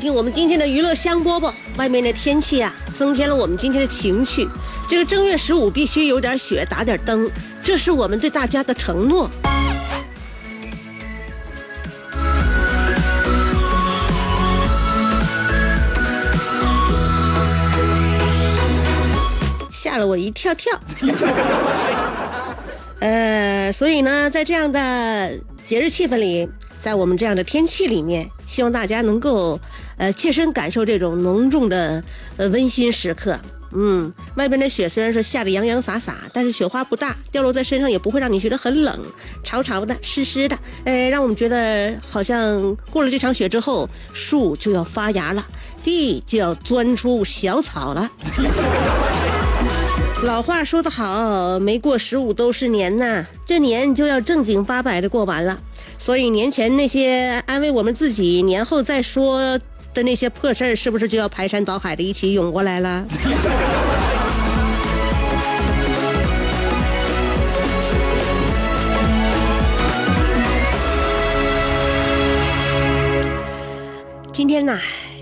听我们今天的娱乐香饽饽。外面的天气啊，增添了我们今天的情绪。这个正月十五必须有点雪，打点灯，这是我们对大家的承诺。吓了我一跳跳。呃，所以呢，在这样的节日气氛里，在我们这样的天气里面，希望大家能够呃切身感受这种浓重的呃温馨时刻。嗯，外边的雪虽然说下的洋洋洒洒，但是雪花不大，掉落在身上也不会让你觉得很冷，潮潮的、湿湿的，呃，让我们觉得好像过了这场雪之后，树就要发芽了，地就要钻出小草了。老话说得好，没过十五都是年呐，这年就要正经八百的过完了。所以年前那些安慰我们自己年后再说的那些破事儿，是不是就要排山倒海的一起涌过来了？今天呢，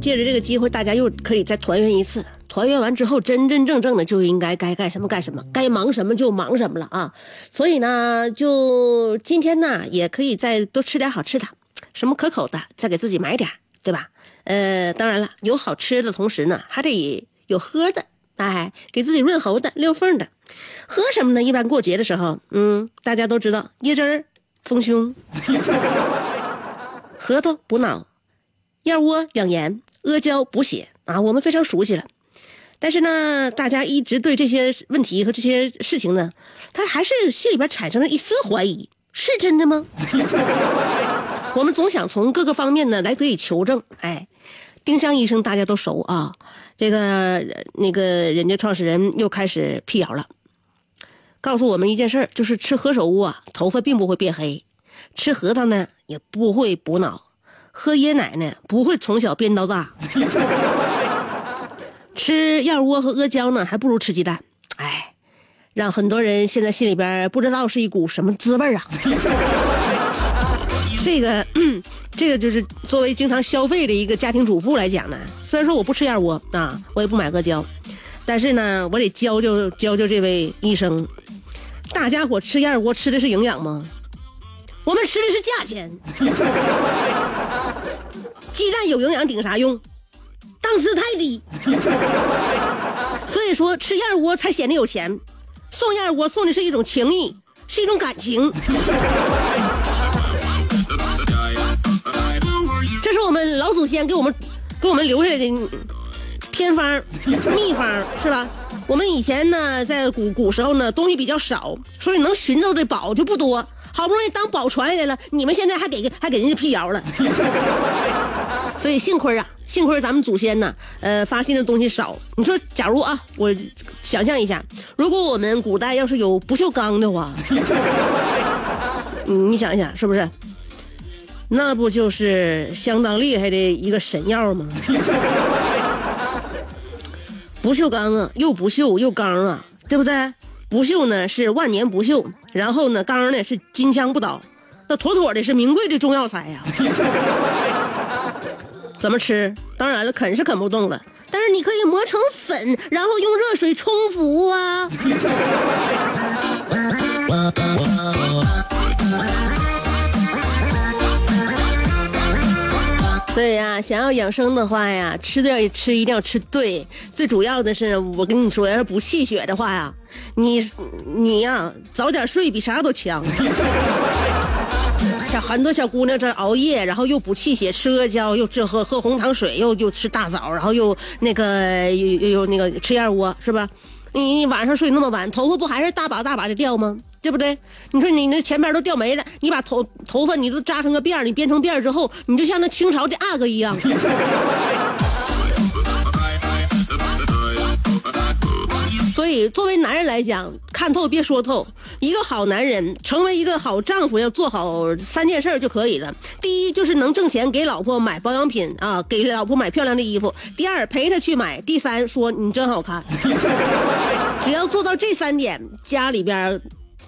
借着这个机会，大家又可以再团圆一次。团圆完之后，真真正正的就应该该干什么干什么，该忙什么就忙什么了啊！所以呢，就今天呢，也可以再多吃点好吃的，什么可口的，再给自己买点，对吧？呃，当然了，有好吃的同时呢，还得有喝的，哎，给自己润喉的、溜缝的。喝什么呢？一般过节的时候，嗯，大家都知道，椰汁儿丰胸，核桃补脑，燕窝养颜，阿胶补血啊，我们非常熟悉了。但是呢，大家一直对这些问题和这些事情呢，他还是心里边产生了一丝怀疑：是真的吗？我们总想从各个方面呢来得以求证。哎，丁香医生大家都熟啊，这个那个人家创始人又开始辟谣了，告诉我们一件事儿，就是吃何首乌啊，头发并不会变黑；吃核桃呢，也不会补脑；喝椰奶呢，不会从小变到大。吃燕窝和阿胶呢，还不如吃鸡蛋。哎，让很多人现在心里边不知道是一股什么滋味啊！这个，这个就是作为经常消费的一个家庭主妇来讲呢，虽然说我不吃燕窝啊，我也不买阿胶，但是呢，我得教教教教这位医生，大家伙吃燕窝吃的是营养吗？我们吃的是价钱。鸡蛋有营养顶啥用？档次太低，所以说吃燕窝才显得有钱。送燕窝送的是一种情谊，是一种感情。我们老祖先给我们给我们留下来的偏方、秘方，是吧？我们以前呢，在古古时候呢，东西比较少，所以能寻到的宝就不多。好不容易当宝传下来了，你们现在还给还给人家辟谣了。所以幸亏啊，幸亏咱们祖先呢，呃，发现的东西少。你说，假如啊，我想象一下，如果我们古代要是有不锈钢的话，你想一想是不是？那不就是相当厉害的一个神药吗？不锈钢啊，又不锈又钢啊，对不对？不锈呢是万年不锈，然后呢钢呢是金枪不倒，那妥妥的是名贵的中药材呀。怎么吃？当然了，啃是啃不动了，但是你可以磨成粉，然后用热水冲服啊。所以呀，想要养生的话呀，吃的吃一定要吃对。最主要的是，我跟你说，要是补气血的话呀，你你呀早点睡比啥都强。这很多小姑娘这熬夜，然后又补气血，吃阿胶，又这喝喝红糖水，又又吃大枣，然后又那个又又那个吃燕窝，是吧？你晚上睡那么晚，头发不还是大把大把的掉吗？对不对？你说你那前边都掉没了，你把头头发你都扎成个辫你编成辫之后，你就像那清朝的阿哥一样。所以，作为男人来讲，看透别说透。一个好男人，成为一个好丈夫，要做好三件事就可以了。第一，就是能挣钱给老婆买保养品啊，给老婆买漂亮的衣服。第二，陪她去买。第三，说你真好看。只要做到这三点，家里边，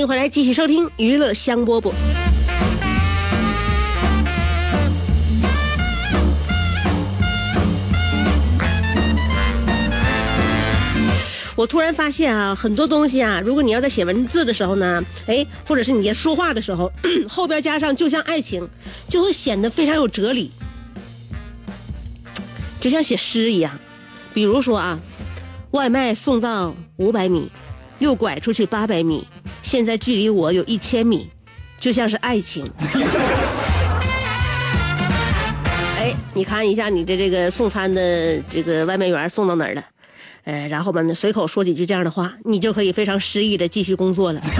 欢迎回来，继续收听娱乐香饽饽。我突然发现啊，很多东西啊，如果你要在写文字的时候呢，哎，或者是你在说话的时候，后边加上就像爱情，就会显得非常有哲理，就像写诗一样。比如说啊，外卖送到五百米，又拐出去八百米。现在距离我有一千米，就像是爱情。哎，你看一下你的这个送餐的这个外卖员送到哪儿了？呃，然后呢，随口说几句这样的话，你就可以非常诗意的继续工作了。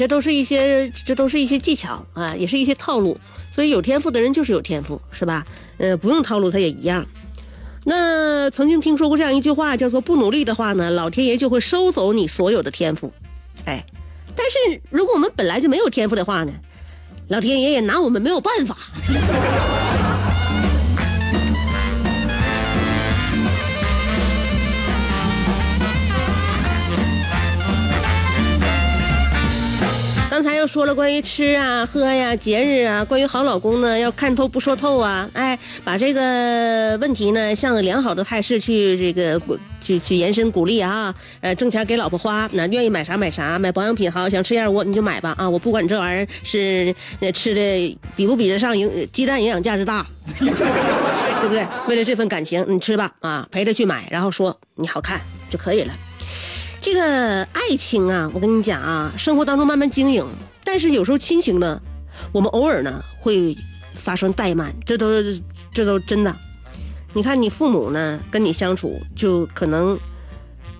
这都是一些，这都是一些技巧啊，也是一些套路。所以有天赋的人就是有天赋，是吧？呃，不用套路他也一样。那曾经听说过这样一句话，叫做“不努力的话呢，老天爷就会收走你所有的天赋”。哎，但是如果我们本来就没有天赋的话呢，老天爷也拿我们没有办法。刚才又说了关于吃啊、喝呀、节日啊，关于好老公呢，要看透不说透啊，哎，把这个问题呢向良好的态势去这个去去延伸鼓励啊，呃，挣钱给老婆花，那愿意买啥买啥，买保养品好，想吃燕窝你就买吧。啊，我不管这玩意儿是吃的比不比得上营鸡蛋营养价值大，对不对？为了这份感情，你吃吧。啊，陪着去买，然后说你好看就可以了。这个爱情啊，我跟你讲啊，生活当中慢慢经营，但是有时候亲情呢，我们偶尔呢会发生怠慢，这都这都真的。你看你父母呢跟你相处，就可能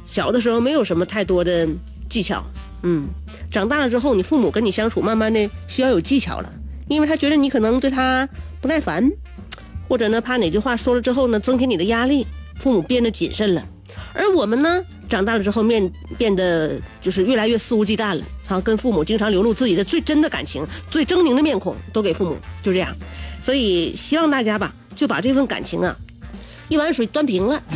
小的时候没有什么太多的技巧，嗯，长大了之后，你父母跟你相处，慢慢的需要有技巧了，因为他觉得你可能对他不耐烦，或者呢怕哪句话说了之后呢增添你的压力，父母变得谨慎了。而我们呢，长大了之后面变得就是越来越肆无忌惮了，啊，跟父母经常流露自己的最真的感情、最狰狞的面孔都给父母，就这样。所以希望大家吧，就把这份感情啊，一碗水端平了。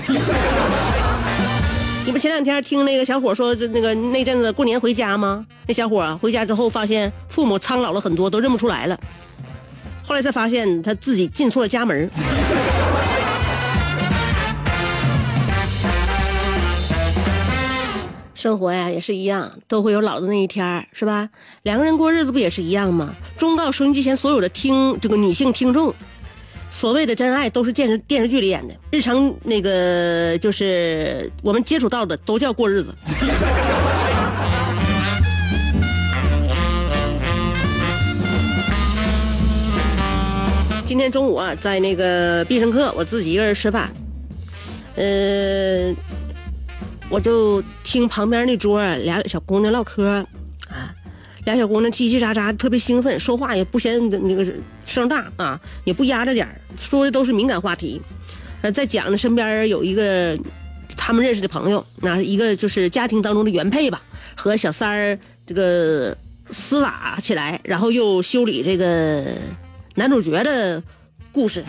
你不前两天听那个小伙说，那个那阵子过年回家吗？那小伙，回家之后发现父母苍老了很多，都认不出来了。后来才发现他自己进错了家门。生活呀也是一样，都会有老的那一天是吧？两个人过日子不也是一样吗？忠告收音机前所有的听这个女性听众，所谓的真爱都是电视电视剧里演的，日常那个就是我们接触到的都叫过日子。今天中午啊，在那个必胜客，我自己一个人吃饭，呃。我就听旁边那桌俩小姑娘唠嗑，啊，俩小姑娘叽叽喳喳，特别兴奋，说话也不嫌那个声大啊，也不压着点说的都是敏感话题。呃，在讲呢，身边有一个他们认识的朋友，那一个就是家庭当中的原配吧，和小三儿这个厮打起来，然后又修理这个男主角的故事，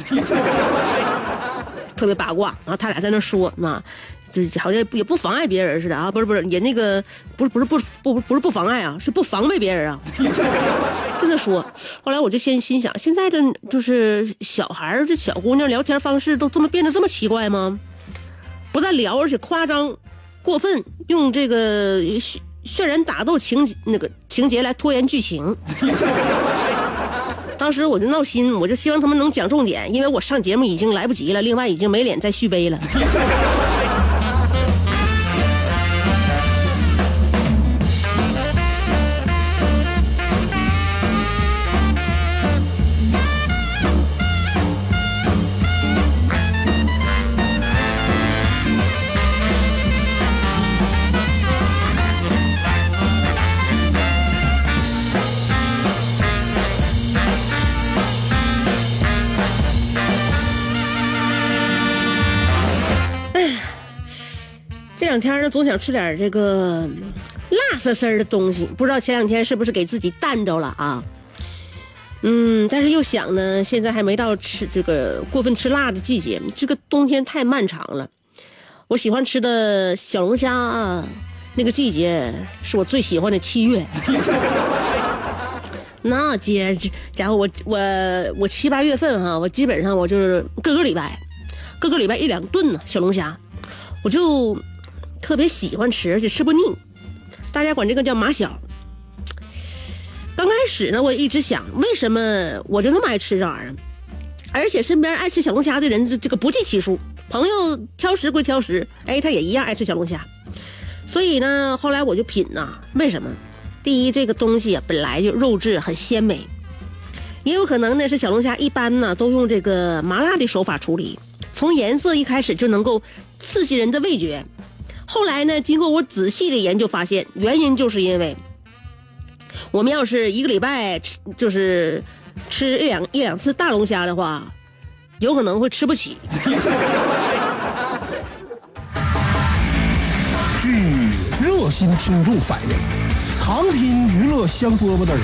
特别八卦。然后他俩在那说啊。这好像也不妨碍别人似的啊！不是不是，也那个不是不是不不不是不妨碍啊，是不防备别人啊。就那说，后来我就先心想，现在这就是小孩这小姑娘聊天方式都这么变得这么奇怪吗？不但聊，而且夸张、过分，用这个渲渲染打斗情那个情节来拖延剧情。当时我就闹心，我就希望他们能讲重点，因为我上节目已经来不及了，另外已经没脸再续杯了。两天呢，总想吃点这个辣丝丝的东西，不知道前两天是不是给自己淡着了啊？嗯，但是又想呢，现在还没到吃这个过分吃辣的季节，这个冬天太漫长了。我喜欢吃的小龙虾啊，那个季节是我最喜欢的七月。那姐家伙，我我我七八月份哈，我基本上我就是各个礼拜，各个礼拜一两顿呢小龙虾，我就。特别喜欢吃，而且吃不腻。大家管这个叫马小。刚开始呢，我一直想，为什么我就那么爱吃这玩意儿？而且身边爱吃小龙虾的人，这这个不计其数。朋友挑食归挑食，哎，他也一样爱吃小龙虾。所以呢，后来我就品呐，为什么？第一，这个东西啊，本来就肉质很鲜美，也有可能呢是小龙虾一般呢都用这个麻辣的手法处理，从颜色一开始就能够刺激人的味觉。后来呢？经过我仔细的研究，发现原因就是因为，我们要是一个礼拜吃，就是吃一两一两次大龙虾的话，有可能会吃不起。据热心听众反映。常听娱乐香饽饽的人，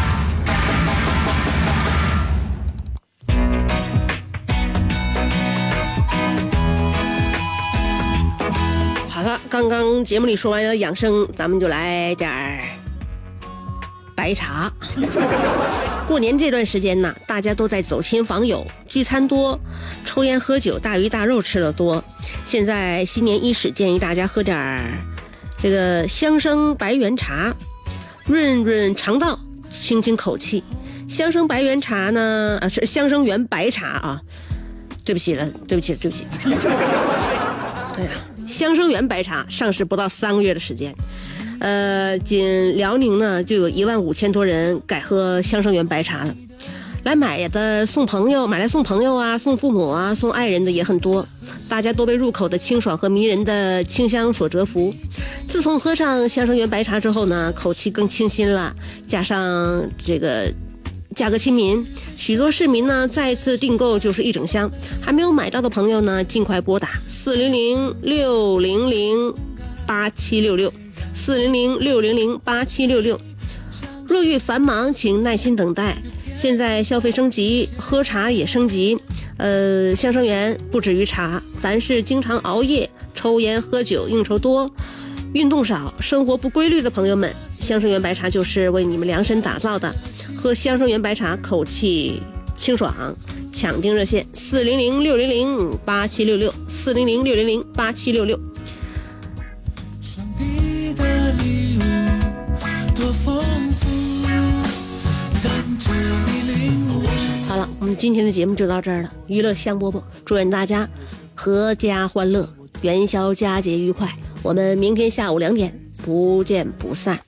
刚刚节目里说完了养生，咱们就来点儿白茶。过年这段时间呢，大家都在走亲访友、聚餐多，抽烟喝酒、大鱼大肉吃的多。现在新年伊始，建议大家喝点儿这个香生白原茶，润润肠道，清清口气。香生白原茶呢，啊是香生原白茶啊。对不起了，对不起，对不起。哎呀。香生源白茶上市不到三个月的时间，呃，仅辽宁呢就有一万五千多人改喝香生源白茶了，来买的送朋友，买来送朋友啊，送父母啊，送爱人的也很多。大家都被入口的清爽和迷人的清香所折服。自从喝上香生园白茶之后呢，口气更清新了，加上这个价格亲民，许多市民呢再次订购就是一整箱。还没有买到的朋友呢，尽快拨打四零零六零零八七六六四零零六零零八七六六。若遇繁忙，请耐心等待。现在消费升级，喝茶也升级。呃，香生园不止于茶，凡是经常熬夜、抽烟、喝酒、应酬多、运动少、生活不规律的朋友们，香生园白茶就是为你们量身打造的。喝香生源白茶，口气清爽。抢订热线：四零零六零零八七六六，四零零六零零八七六六。好了，我们今天的节目就到这儿了。娱乐香饽饽，祝愿大家阖家欢乐，元宵佳节愉快。我们明天下午两点不见不散。